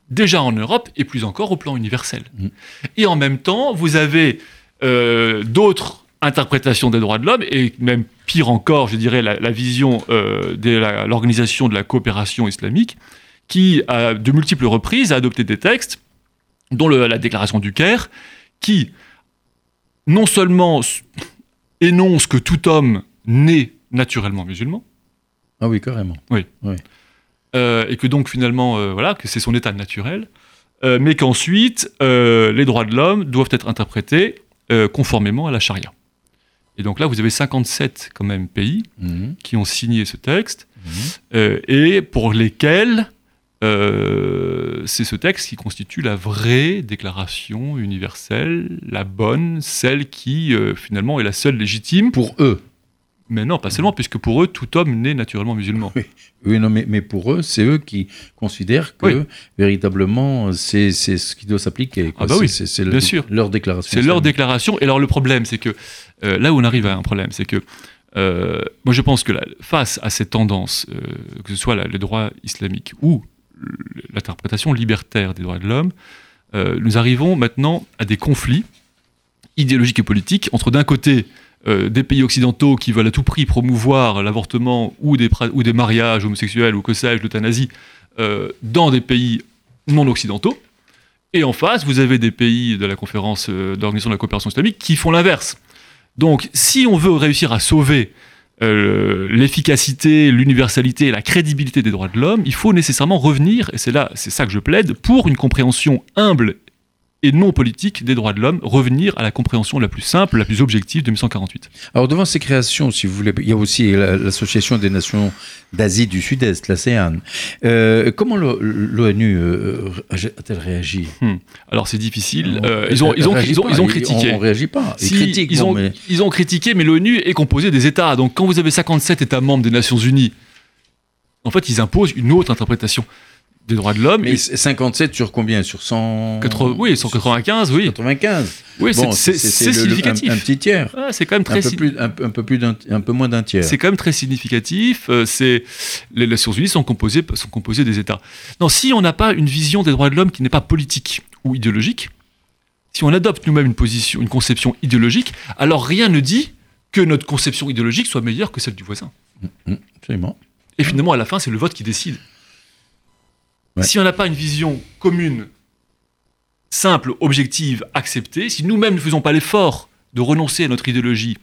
Déjà en Europe et plus encore au plan universel. Mm. Et en même temps, vous avez euh, d'autres interprétations des droits de l'homme et même pire encore, je dirais, la, la vision euh, de l'organisation de la coopération islamique qui, à de multiples reprises, a adopté des textes dont le- la déclaration du Caire, qui non seulement énonce que tout homme naît naturellement musulman. Ah oui, carrément. Euh, et que donc finalement, euh, voilà, que c'est son état naturel, euh, mais qu'ensuite, les droits de l'homme doivent être interprétés conformément à la charia. Et donc là, vous avez 57 quand même pays Mhm. qui ont signé ce texte, Mhm. et pour lesquels c'est ce texte qui constitue la vraie déclaration universelle, la bonne, celle qui finalement est la seule légitime. Pour eux. Mais non, pas seulement, puisque pour eux, tout homme naît naturellement musulman. Oui. Oui, non, mais, mais pour eux, c'est eux qui considèrent que Oui. véritablement c'est c'est ce qui doit s'appliquer. Ah bah oui, C'est- le- sûr. leur déclaration. C'est leur islamique. déclaration. Et alors le problème, c'est que euh, là où on arrive à un problème, c'est que euh, moi je pense que face à cette tendance, euh, que ce soit la- les droits islamiques ou l'interprétation libertaire des droits de l'homme, euh, nous arrivons maintenant à des conflits idéologiques et politiques entre d'un côté euh, des pays occidentaux qui veulent à tout prix promouvoir l'avortement ou des, mariages homosexuels ou que sais-je, l'euthanasie, euh, dans des pays non occidentaux. Et en face, vous avez des pays de la conférence euh, d'organisation de la coopération islamique qui font l'inverse. Donc, si on veut réussir à sauver l'efficacité, l'universalité et la crédibilité des droits de l'homme, il faut nécessairement revenir, et c'est là, c'est ça que je plaide, pour une compréhension humble et non politique des droits de l'homme, revenir à la compréhension la plus simple, la plus objective de 1948. Alors devant ces créations, si vous voulez, il y a aussi la- l'Association des Nations d'Asie du Sud-Est, l'ASEAN. Euh, comment l'ONU euh, a-t-elle réagi? Alors c'est difficile. On- Euh, ils, ont, ils, ont, réagit ils, ont, pas, ils ont on- critiqué. On, ne réagit pas. Ils Si, critiquent. ils, bon, ont, mais- ils ont critiqué, mais l'ONU est composée des États. Donc quand vous avez 57 États membres des Nations Unies, en fait, ils imposent une autre interprétation des droits de l'homme. mais et 57 sur combien? Sur 100 80 oui, 195, oui. 95. Oui, c'est- Bon, significatif. Un, un petit tiers. Ah, c'est quand même Un très peu, si- plus, un, peu- un peu plus d'un, un peu moins d'un tiers. C'est quand même très significatif. euh, C'est les Nations Unies sont composées sont composées des États. Non, si on n'a pas une vision des droits de l'homme qui n'est pas politique ou idéologique, si on adopte nous-mêmes une position, une conception idéologique, alors rien ne dit que notre conception idéologique soit meilleure que celle du voisin. Hum, absolument. Et finalement, à la fin, c'est le vote qui décide. Ouais. Si on n'a pas une vision commune, simple, objective, acceptée, si nous-mêmes ne faisons pas l'effort de renoncer à notre idéologie,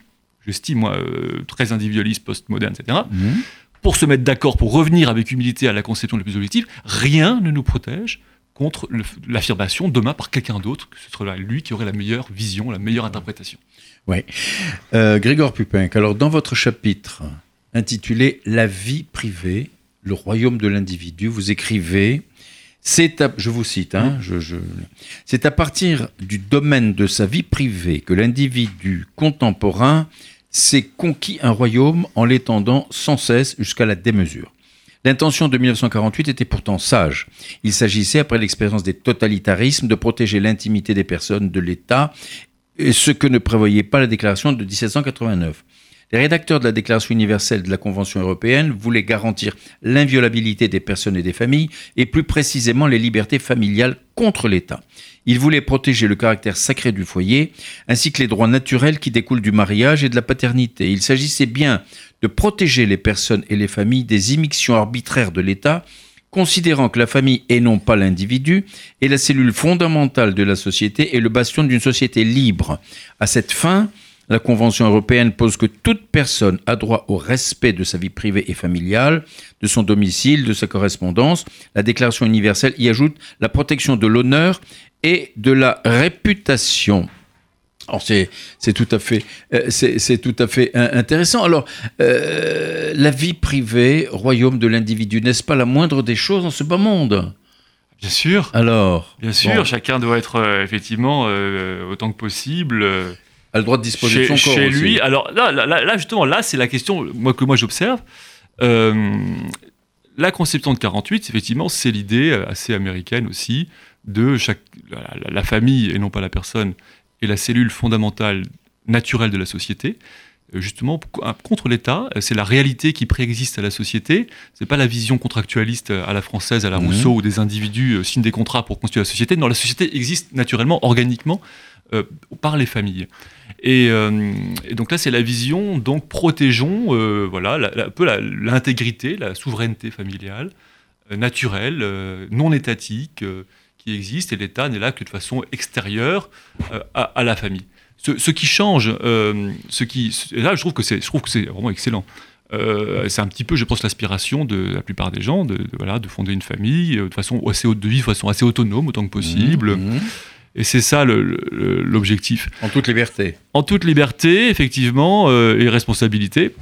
j'estime, moi, euh, très individualiste, postmoderne, etc., Mhm. pour se mettre d'accord, pour revenir avec humilité à la conception la plus objective, rien ne nous protège contre l'affirmation demain par quelqu'un d'autre, que ce sera lui qui aurait la meilleure vision, la meilleure interprétation. Euh, Grégor Pupin, alors dans votre chapitre intitulé La vie privée, le royaume de l'individu, vous écrivez, c'est à, je vous cite, hein, je- je- c'est à partir du domaine de sa vie privée que l'individu contemporain s'est conquis un royaume en l'étendant sans cesse jusqu'à la démesure. L'intention de 1948 était pourtant sage. Il s'agissait, après l'expérience des totalitarismes, de protéger l'intimité des personnes de l'État ce que ne prévoyait pas la déclaration de 1789. Les rédacteurs de la Déclaration universelle de la Convention européenne voulaient garantir l'inviolabilité des personnes et des familles, et plus précisément les libertés familiales contre l'État. Ils voulaient protéger le caractère sacré du foyer, ainsi que les droits naturels qui découlent du mariage et de la paternité. Il s'agissait bien de protéger les personnes et les familles des immixtions arbitraires de l'État, considérant que la famille et non pas l'individu est la cellule fondamentale de la société et le bastion d'une société libre. À cette fin, la Convention européenne pose que toute personne a droit au respect de sa vie privée et familiale, de son domicile, de sa correspondance. La Déclaration universelle y ajoute la protection de l'honneur et de la réputation. Alors c'est c'est tout à fait euh, c'est c'est tout à fait in- intéressant. Alors euh, la vie privée, royaume de l'individu, n'est-ce pas la moindre des choses dans ce bas monde? Bien sûr. Alors, Bien sûr, bon, chacun doit être euh, effectivement euh, autant que possible euh, a le droit de disposer chez, de son corps chez aussi. lui. Alors là, là, justement, là, c'est la question moi, que moi j'observe. Euh, la conception de 48, effectivement, c'est l'idée euh, assez américaine aussi de chaque, la, famille et non pas la personne est la cellule fondamentale naturelle de la société. Euh, Justement, contre l'État, c'est la réalité qui préexiste à la société. C'est pas la vision contractualiste à la française, à la Mhm. Rousseau, où des individus signent des contrats pour constituer la société. Non, la société existe naturellement, organiquement, par les familles. Et, euh, et donc là, c'est la vision, donc protégeons euh, voilà, un peu l'intégrité, la, souveraineté familiale, euh, naturelle, euh, non étatique, euh, qui existe, et l'État n'est là que de façon extérieure euh, à, la famille. ce, qui change, euh, ce qui, là, je trouve que c'est, vraiment excellent. Euh, c'est un petit peu, je pense, l'aspiration de la plupart des gens de, voilà, de fonder une famille euh, de façon assez de vivre de façon assez autonome autant que possible. Mhm. Et c'est ça l'objectif. En toute liberté. En toute liberté, effectivement, euh, et responsabilité.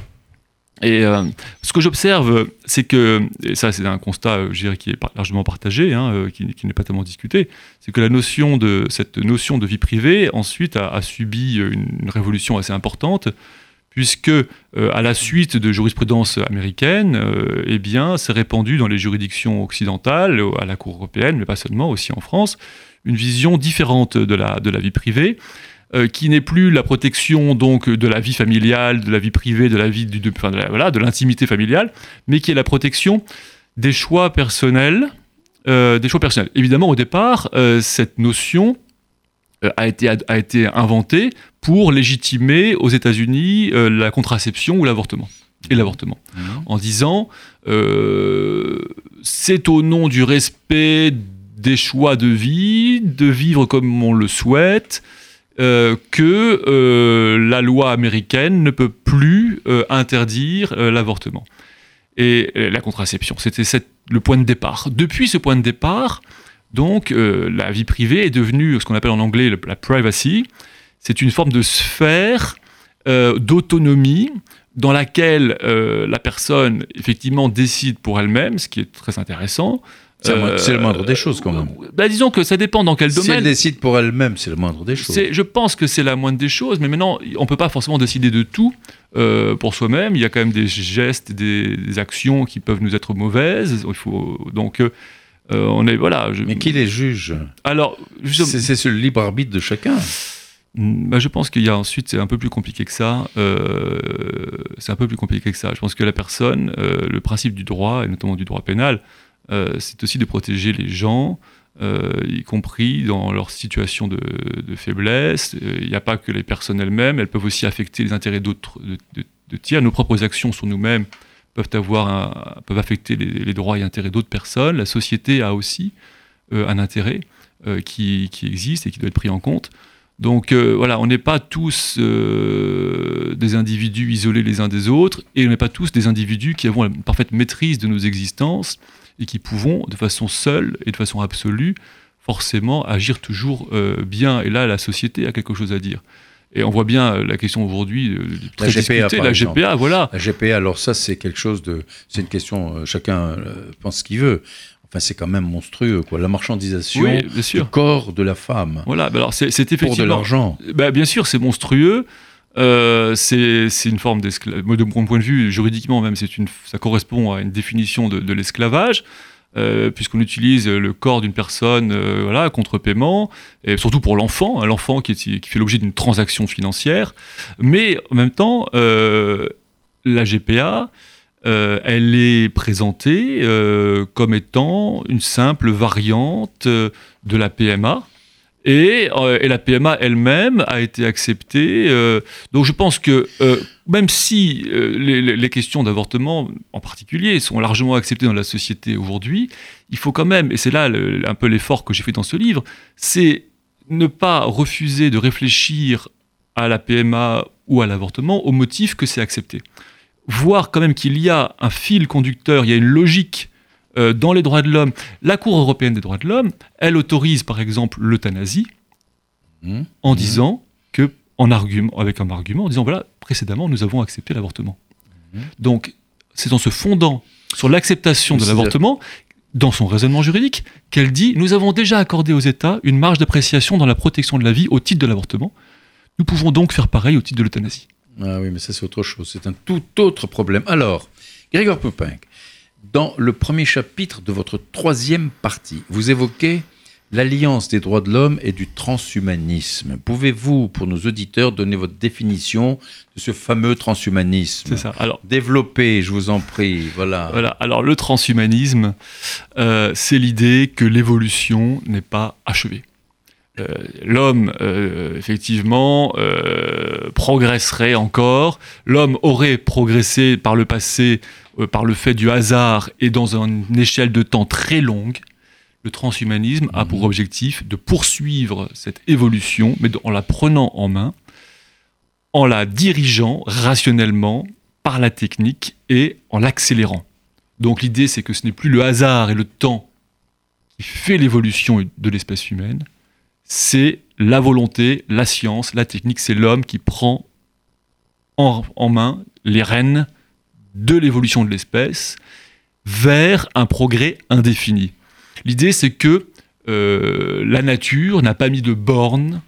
Et euh, ce que j'observe, c'est que, et ça c'est un constat, euh, je dirais, qui est largement partagé, hein, qui, qui n'est pas tellement discuté, c'est que la notion de, cette notion de vie privée, ensuite, a, a subi une, une révolution assez importante, puisque, euh, à la suite de jurisprudence américaine, euh, eh bien, s'est répandue dans les juridictions occidentales, à la Cour européenne, mais pas seulement, aussi en France, une vision différente de la, de la vie privée, euh, qui n'est plus la protection donc de la vie familiale, de la vie privée, de la vie du, de, enfin, de la- voilà, de l'intimité familiale, mais qui est la protection des choix personnels, euh, des choix personnels. Évidemment, au départ, euh, cette notion euh, a été a été inventée pour légitimer aux États-Unis la contraception ou l'avortement et l'avortement en disant euh, c'est au nom du respect des choix de vie, de vivre comme on le souhaite, euh, que euh, la loi américaine ne peut plus euh, interdire l'avortement et la contraception. C'était le point de départ. Depuis ce point de départ, donc, la vie privée est devenue ce qu'on appelle en anglais la privacy. C'est une forme de sphère d'autonomie dans laquelle la personne effectivement décide pour elle-même, ce qui est très intéressant. C'est le Euh, moindre des choses, quand même. bah, disons que ça dépend dans quel Si elle domaine. décide pour elle-même, c'est le moindre des choses. Je pense que c'est la moindre des choses, mais maintenant, on peut pas forcément décider de tout euh, pour soi-même. Il y a quand même des gestes, des, des actions qui peuvent nous être mauvaises. Il faut donc, euh, on est voilà. je- Mais qui les juge? Alors, justement- C'est le libre arbitre de chacun. Mm, bah, je pense qu'il y a ensuite, c'est un peu plus compliqué que ça. Euh, c'est un peu plus compliqué que ça. Je pense que la personne, le principe du droit, et notamment du droit pénal, c'est aussi de protéger les gens, euh, y compris dans leur situation de, faiblesse. Euh, Il n'y a pas que les personnes elles-mêmes, elles peuvent aussi affecter les intérêts d'autres, de, de- tiers. Nos propres actions sur nous-mêmes peuvent, avoir peuvent affecter les, droits et intérêts d'autres personnes. La société a aussi euh, un intérêt euh, qui, qui existe et qui doit être pris en compte. Donc euh, voilà, on n'est pas tous euh, des individus isolés les uns des autres, et on n'est pas tous des individus qui avons la parfaite maîtrise de nos existences et qui pouvons, de façon seule et de façon absolue, forcément agir toujours euh, bien. Et là, la société a quelque chose à dire. Et on voit bien euh, la question aujourd'hui, euh, très GPA, discutée, la exemple. GPA, voilà. La GPA, alors ça, c'est quelque chose de. C'est une question, euh, chacun pense ce qu'il veut. Enfin, c'est quand même monstrueux, quoi. La marchandisation Oui, du corps de la femme Voilà, bah alors c'est c'est pour de effectivement... l'argent. Bah, bien sûr, c'est monstrueux. Euh, c'est une forme d'esclavage. De mon point de vue, juridiquement même, une, ça correspond à une définition de, l'esclavage, euh, puisqu'on utilise le corps d'une personne euh, voilà, contre paiement, et surtout pour l'enfant, hein, l'enfant qui, fait l'objet d'une transaction financière. Mais en même temps, euh, la GPA, elle est présentée comme étant une simple variante de la PMA. Et, euh, et la PMA elle-même a été acceptée. euh, donc je pense que euh, même si les, questions d'avortement en particulier sont largement acceptées dans la société aujourd'hui, il faut quand même, et c'est là un peu l'effort que j'ai fait dans ce livre, c'est ne pas refuser de réfléchir à la PMA ou à l'avortement au motif que c'est accepté. Voir quand même qu'il y a un fil conducteur, il y a une logique euh, dans les droits de l'homme. La Cour européenne des droits de l'homme, elle autorise par exemple l'euthanasie Mmh. en Mhm. disant que, en argument, avec un argument, en disant voilà, précédemment nous avons accepté l'avortement. Mhm. Donc c'est en se fondant sur l'acceptation de l'avortement, dans son raisonnement juridique, qu'elle dit nous avons déjà accordé aux États une marge d'appréciation dans la protection de la vie au titre de l'avortement. Nous pouvons donc faire pareil au titre de l'euthanasie. Ah oui, mais ça, c'est autre chose. C'est un tout autre problème. Alors, Grégoire Popin, dans le premier chapitre de votre troisième partie, vous évoquez l'alliance des droits de l'homme et du transhumanisme. Pouvez-vous, pour nos auditeurs, donner votre définition de ce fameux transhumanisme C'est ça. Alors, Développez, je vous en prie. Voilà. Voilà. Alors le transhumanisme, euh, c'est l'idée que l'évolution n'est pas achevée. Euh, L'homme, euh, effectivement, euh, progresserait encore. L'homme aurait progressé par le passé par le fait du hasard et dans une échelle de temps très longue. Le transhumanisme a pour objectif de poursuivre cette évolution, mais en la prenant en main en la dirigeant rationnellement par la technique et en l'accélérant. Donc l'idée, c'est que ce n'est plus le hasard et le temps qui fait l'évolution de l'espèce humaine, c'est la volonté, la science, la technique, c'est l'homme qui prend en, en, main les rênes de l'évolution de l'espèce vers un progrès indéfini. L'idée, c'est que euh, la nature n'a pas mis de borne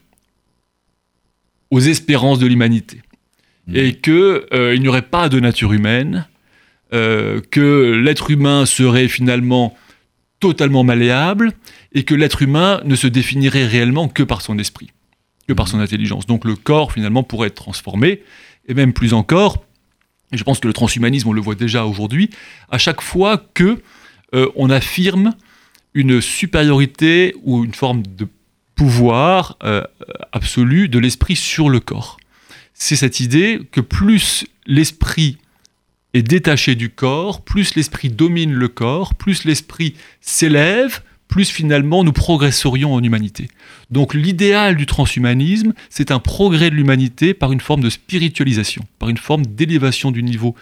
aux espérances de l'humanité. Mmh. Et qu'il euh, n'y aurait pas de nature humaine, euh, que l'être humain serait finalement totalement malléable, et que l'être humain ne se définirait réellement que par son esprit, que par son intelligence. Donc le corps, finalement, pourrait être transformé, et même plus encore, et je pense que le transhumanisme, on le voit déjà aujourd'hui, à chaque fois que euh, on affirme une supériorité ou une forme de pouvoir euh, absolu de l'esprit sur le corps. C'est cette idée que plus l'esprit est détaché du corps, plus l'esprit domine le corps, plus l'esprit s'élève, plus finalement nous progresserions en humanité. Donc l'idéal du transhumanisme, c'est un progrès de l'humanité par une forme de spiritualisation, par une forme d'élévation du niveau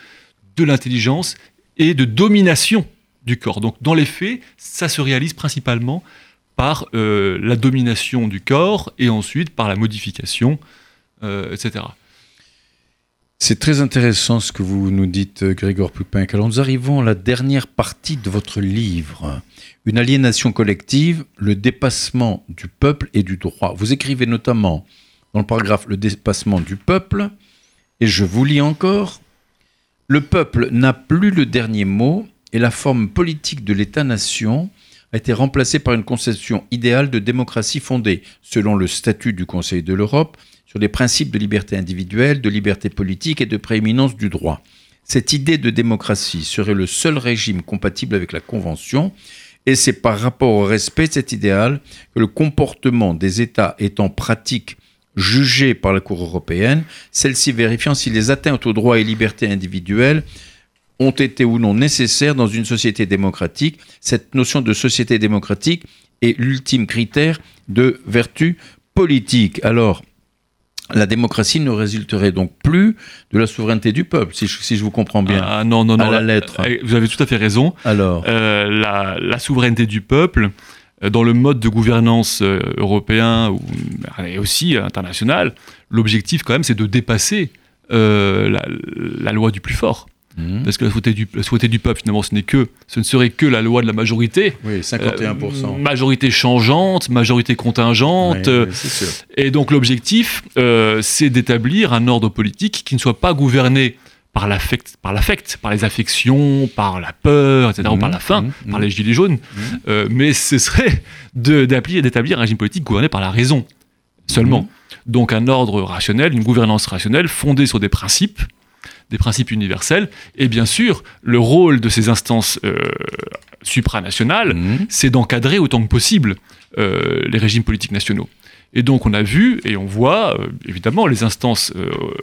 de l'intelligence et de domination du corps. Donc dans les faits, ça se réalise principalement par euh, la domination du corps et ensuite par la modification, euh, etc. C'est très intéressant ce que vous nous dites, Grégor Pupin. Alors nous arrivons à la dernière partie de votre livre, Une aliénation collective, le dépassement du peuple et du droit. Vous écrivez notamment dans le paragraphe Le dépassement du peuple, et je vous lis encore, Le peuple n'a plus le dernier mot, et la forme politique de l'État-nation a été remplacée par une conception idéale de démocratie fondée, selon le statut du Conseil de l'Europe, sur les principes de liberté individuelle, de liberté politique et de prééminence du droit. Cette idée de démocratie serait le seul régime compatible avec la Convention, et c'est par rapport au respect de cet idéal que le comportement des États étant pratique jugé par la Cour européenne, celle-ci vérifiant si les atteintes aux droits et libertés individuelles ont été ou non nécessaires dans une société démocratique. Cette notion de société démocratique est l'ultime critère de vertu politique. Alors, la démocratie ne résulterait donc plus de la souveraineté du peuple, si je, vous comprends bien. Ah non, non, non. À la, lettre. Euh, vous avez tout à fait raison. Alors euh, la, souveraineté du peuple, euh, dans le mode de gouvernance européen et aussi international, l'objectif quand même c'est de dépasser la, loi du plus fort. Mhm. Parce que la souhaité, du, du peuple, finalement, ce, n'est que, ce ne serait que la loi de la majorité. Oui, 51%. Euh, majorité changeante, majorité contingente. et donc l'objectif, euh, c'est d'établir un ordre politique qui ne soit pas gouverné par l'affect, par l'affect, par les affections, par la peur, etc., ou par mhm. la faim, mhm. par les gilets jaunes, euh, mais ce serait d'établir un régime politique gouverné par la raison seulement. Donc un ordre rationnel, une gouvernance rationnelle fondée sur des principes, des principes universels. Et bien sûr, le rôle de ces instances euh, supranationales, mhm. c'est d'encadrer autant que possible euh, les régimes politiques nationaux. Et donc on a vu et on voit, euh, évidemment, les instances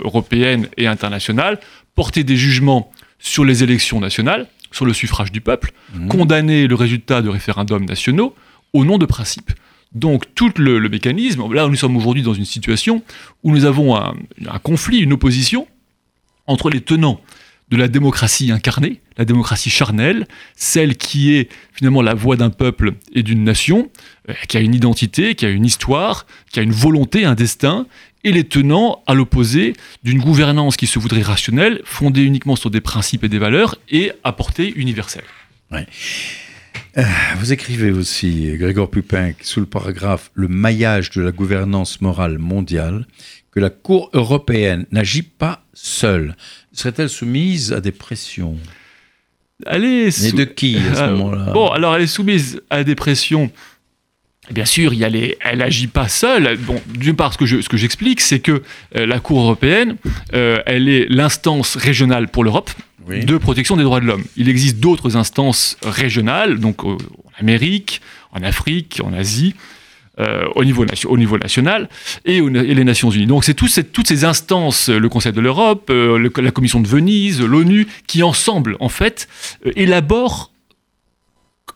européennes et internationales porter des jugements sur les élections nationales, sur le suffrage du peuple, mhm. condamner le résultat de référendums nationaux au nom de principes. Donc tout le, mécanisme, là nous sommes aujourd'hui dans une situation où nous avons un conflit, une opposition entre les tenants de la démocratie incarnée, la démocratie charnelle, celle qui est finalement la voix d'un peuple et d'une nation, euh, qui a une identité, qui a une histoire, qui a une volonté, un destin, et les tenants à l'opposé d'une gouvernance qui se voudrait rationnelle, fondée uniquement sur des principes et des valeurs, et à portée universelle. Euh, vous écrivez aussi, Grégor Pupin, sous le paragraphe Le maillage de la gouvernance morale mondiale, que la Cour européenne n'agit pas seule. Serait-elle soumise à des pressions? Elle est Mais de qui à ce euh, moment-là? Bon, alors elle est soumise à des pressions. Bien sûr, il y a les... elle n'agit pas seule. Bon, d'une part, ce que, je, ce que j'explique, c'est que euh, la Cour européenne, euh, elle est l'instance régionale pour l'Europe de protection des droits de l'homme. Il existe d'autres instances régionales, donc en Amérique, en Afrique, en Asie, euh, au, niveau au niveau national et, les Nations Unies. Donc c'est toutes ces instances, le Conseil de l'Europe, euh, la Commission de Venise, l'ONU, qui ensemble, en fait, euh, élaborent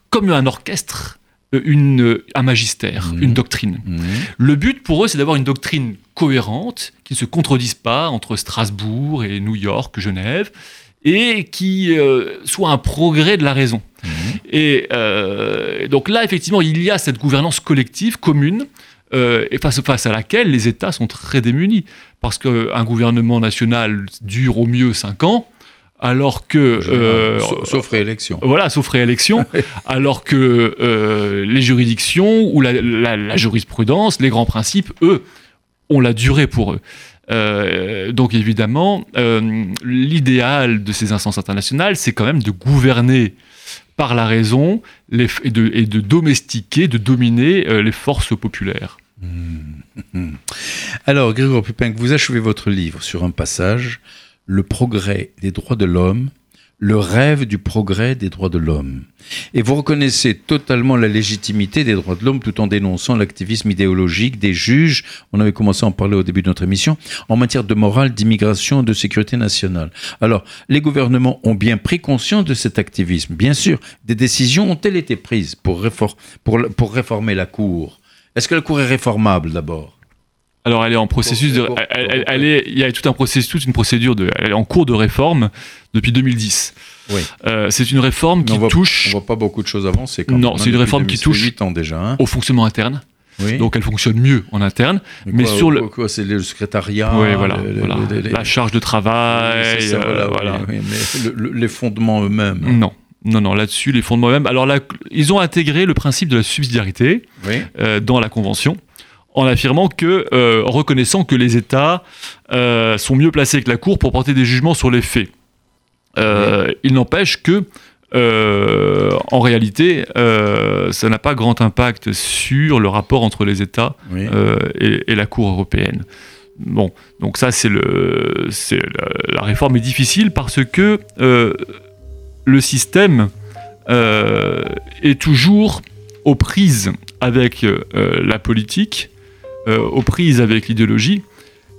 comme un orchestre une, un magistère, mmh. une doctrine. Mmh. Le but pour eux, c'est d'avoir une doctrine cohérentes, qui ne se contredisent pas entre Strasbourg et New York, Genève, et qui euh, soient un progrès de la raison. Mhm. Et euh, donc là, effectivement, il y a cette gouvernance collective, commune, euh, et face, face à laquelle les États sont très démunis. Parce qu'un gouvernement national dure au mieux 5 ans, alors que... euh, Sa- Sauf réélection. voilà, sauf réélection, alors que euh, les juridictions ou la, la- la jurisprudence, les grands principes, eux, ont la durée pour eux. Euh, donc évidemment, euh, l'idéal de ces instances internationales, c'est quand même de gouverner par la raison et, de, domestiquer, de dominer euh, les forces populaires. Alors, Grégoire Pupin, vous achevez votre livre sur un passage, Le progrès des droits de l'homme, le rêve du progrès des droits de l'homme. Et vous reconnaissez totalement la légitimité des droits de l'homme tout en dénonçant l'activisme idéologique des juges, on avait commencé à en parler au début de notre émission, en matière de morale, d'immigration, de sécurité nationale. Alors, les gouvernements ont bien pris conscience de cet activisme. Bien sûr, des décisions ont-elles été prises pour, réfor- pour, pour réformer la Cour? Est-ce que la Cour est réformable d'abord? Alors elle est en processus de, elle, elle- elle est, il y a tout un processus, toute une procédure de, elle est en cours de réforme depuis 2010. Oui. Euh, c'est une réforme qui on voit- touche On voit pas beaucoup de choses avancer. Quand Non, même, c'est une réforme qui 2000, touche- ans déjà. Hein. au fonctionnement interne. Oui. Donc elle fonctionne mieux en interne. mais quoi, sur le- c'est le secrétariat. oui, voilà. voilà. La charge de travail. ça, euh, voilà, mais le- le- les fondements eux-mêmes. Non. Non, non, là-dessus, les fondements même. Alors là, ils ont intégré le principe de la subsidiarité euh, dans la Convention, en affirmant que, euh, en reconnaissant que les États euh, sont mieux placés que la Cour pour porter des jugements sur les faits. Euh, Il n'empêche que, en réalité, ça n'a pas grand impact sur le rapport entre les États oui. et, et la Cour européenne. Bon, donc ça, c'est le, c'est la, la réforme est difficile parce que le système est toujours aux prises avec euh, la politique, aux prises avec l'idéologie,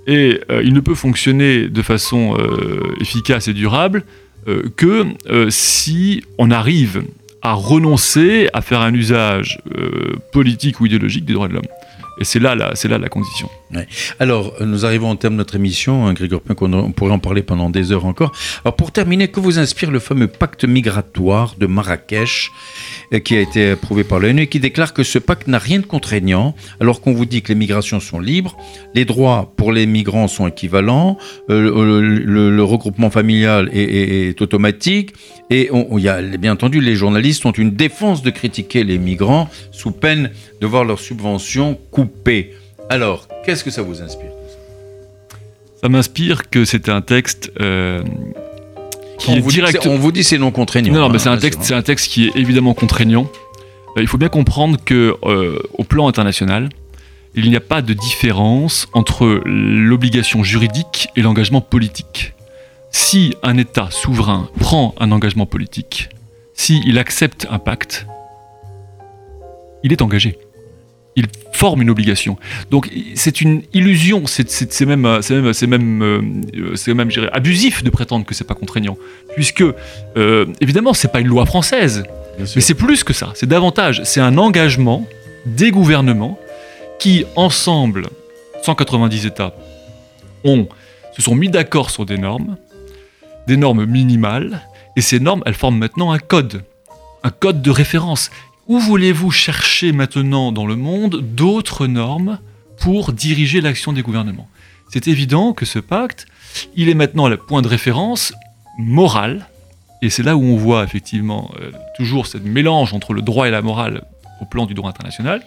et euh, il ne peut fonctionner de façon euh, efficace et durable euh, que euh, si on arrive à renoncer à faire un usage euh, politique ou idéologique des droits de l'homme. Et c'est là, là la condition. Alors, euh, nous arrivons au terme de notre émission, hein, Grégoire on pourrait en parler pendant des heures encore. Alors, pour terminer, que vous inspire le fameux pacte migratoire de Marrakech, euh, qui a été approuvé par l'ONU et qui déclare que ce pacte n'a rien de contraignant, alors qu'on vous dit que les migrations sont libres, les droits pour les migrants sont équivalents, euh, le, regroupement familial est, automatique, et bien entendu, les journalistes ont une défense de critiquer les migrants sous peine de voir leurs subventions coupées. Alors, qu'est-ce que ça vous inspire tout ça Ça m'inspire que c'est un texte euh, qui on, est vous direct. on vous dit c'est non contraignant. Non, non, mais hein, c'est un texte, c'est un texte qui est évidemment contraignant. Euh, il faut bien comprendre que euh, au plan international, il n'y a pas de différence entre l'obligation juridique et l'engagement politique. Si un État souverain prend un engagement politique, si il accepte un pacte, il est engagé. Il forme une obligation. Donc c'est une illusion, c'est même, euh, c'est même, c'est même, euh, euh, c'est même dirais, abusif de prétendre que c'est pas contraignant, puisque euh, évidemment c'est pas une loi française, mais c'est plus que ça, c'est davantage, c'est un engagement des gouvernements qui, ensemble, 190 États, ont, se sont mis d'accord sur des normes, des normes minimales, et ces normes, elles forment maintenant un code, un code de référence. Où voulez-vous chercher maintenant dans le monde d'autres normes pour diriger l'action des gouvernements? C'est évident que ce pacte, il est maintenant le point de référence moral, et c'est là où on voit effectivement euh, toujours ce mélange entre le droit et la morale au plan du droit international.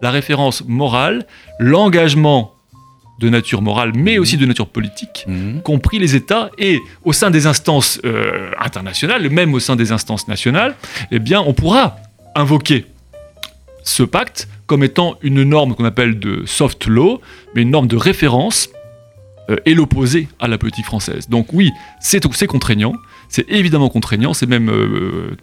La référence morale, l'engagement de nature morale, mais aussi de nature politique, Mhm. compris les États, et au sein des instances euh, internationales, même au sein des instances nationales, eh bien, on pourra invoquer ce pacte comme étant une norme qu'on appelle de soft law, mais une norme de référence euh, et l'opposé à la politique française. Donc oui, c'est contraignant, c'est évidemment contraignant, c'est même euh,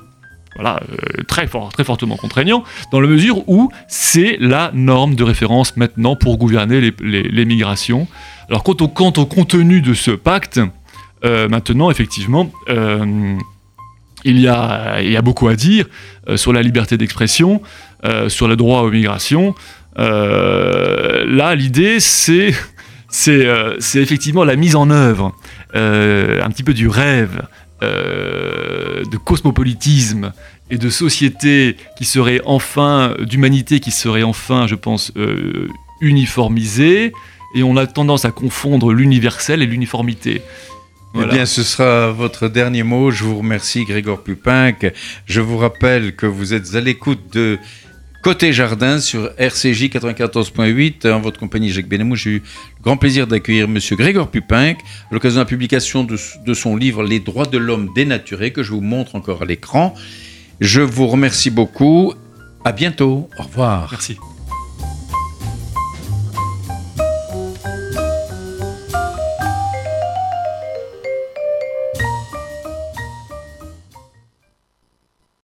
voilà, euh, très, fort, très fortement contraignant, dans la mesure où c'est la norme de référence maintenant pour gouverner les, migrations. Alors quant au, quant au contenu de ce pacte, maintenant, effectivement, il, y a, il y a beaucoup à dire euh, sur la liberté d'expression, euh, sur le droit aux migrations. Euh, là, l'idée, c'est euh, effectivement la mise en œuvre euh, un petit peu du rêve euh, de cosmopolitisme et de société qui serait enfin, d'humanité qui serait enfin, je pense, euh, uniformisée. Et on a tendance à confondre l'universel et l'uniformité. Voilà. Eh bien, ce sera votre dernier mot. Je vous remercie, Grégor Pupinck. Je vous rappelle que vous êtes à l'écoute de Côté Jardin sur RCJ 94.8. En votre compagnie, Jacques Benamou, j'ai eu le grand plaisir d'accueillir Monsieur Grégor Pupinck à l'occasion de la publication de, de son livre Les droits de l'homme dénaturé, que je vous montre encore à l'écran. Je vous remercie beaucoup. À bientôt. Au revoir. Merci.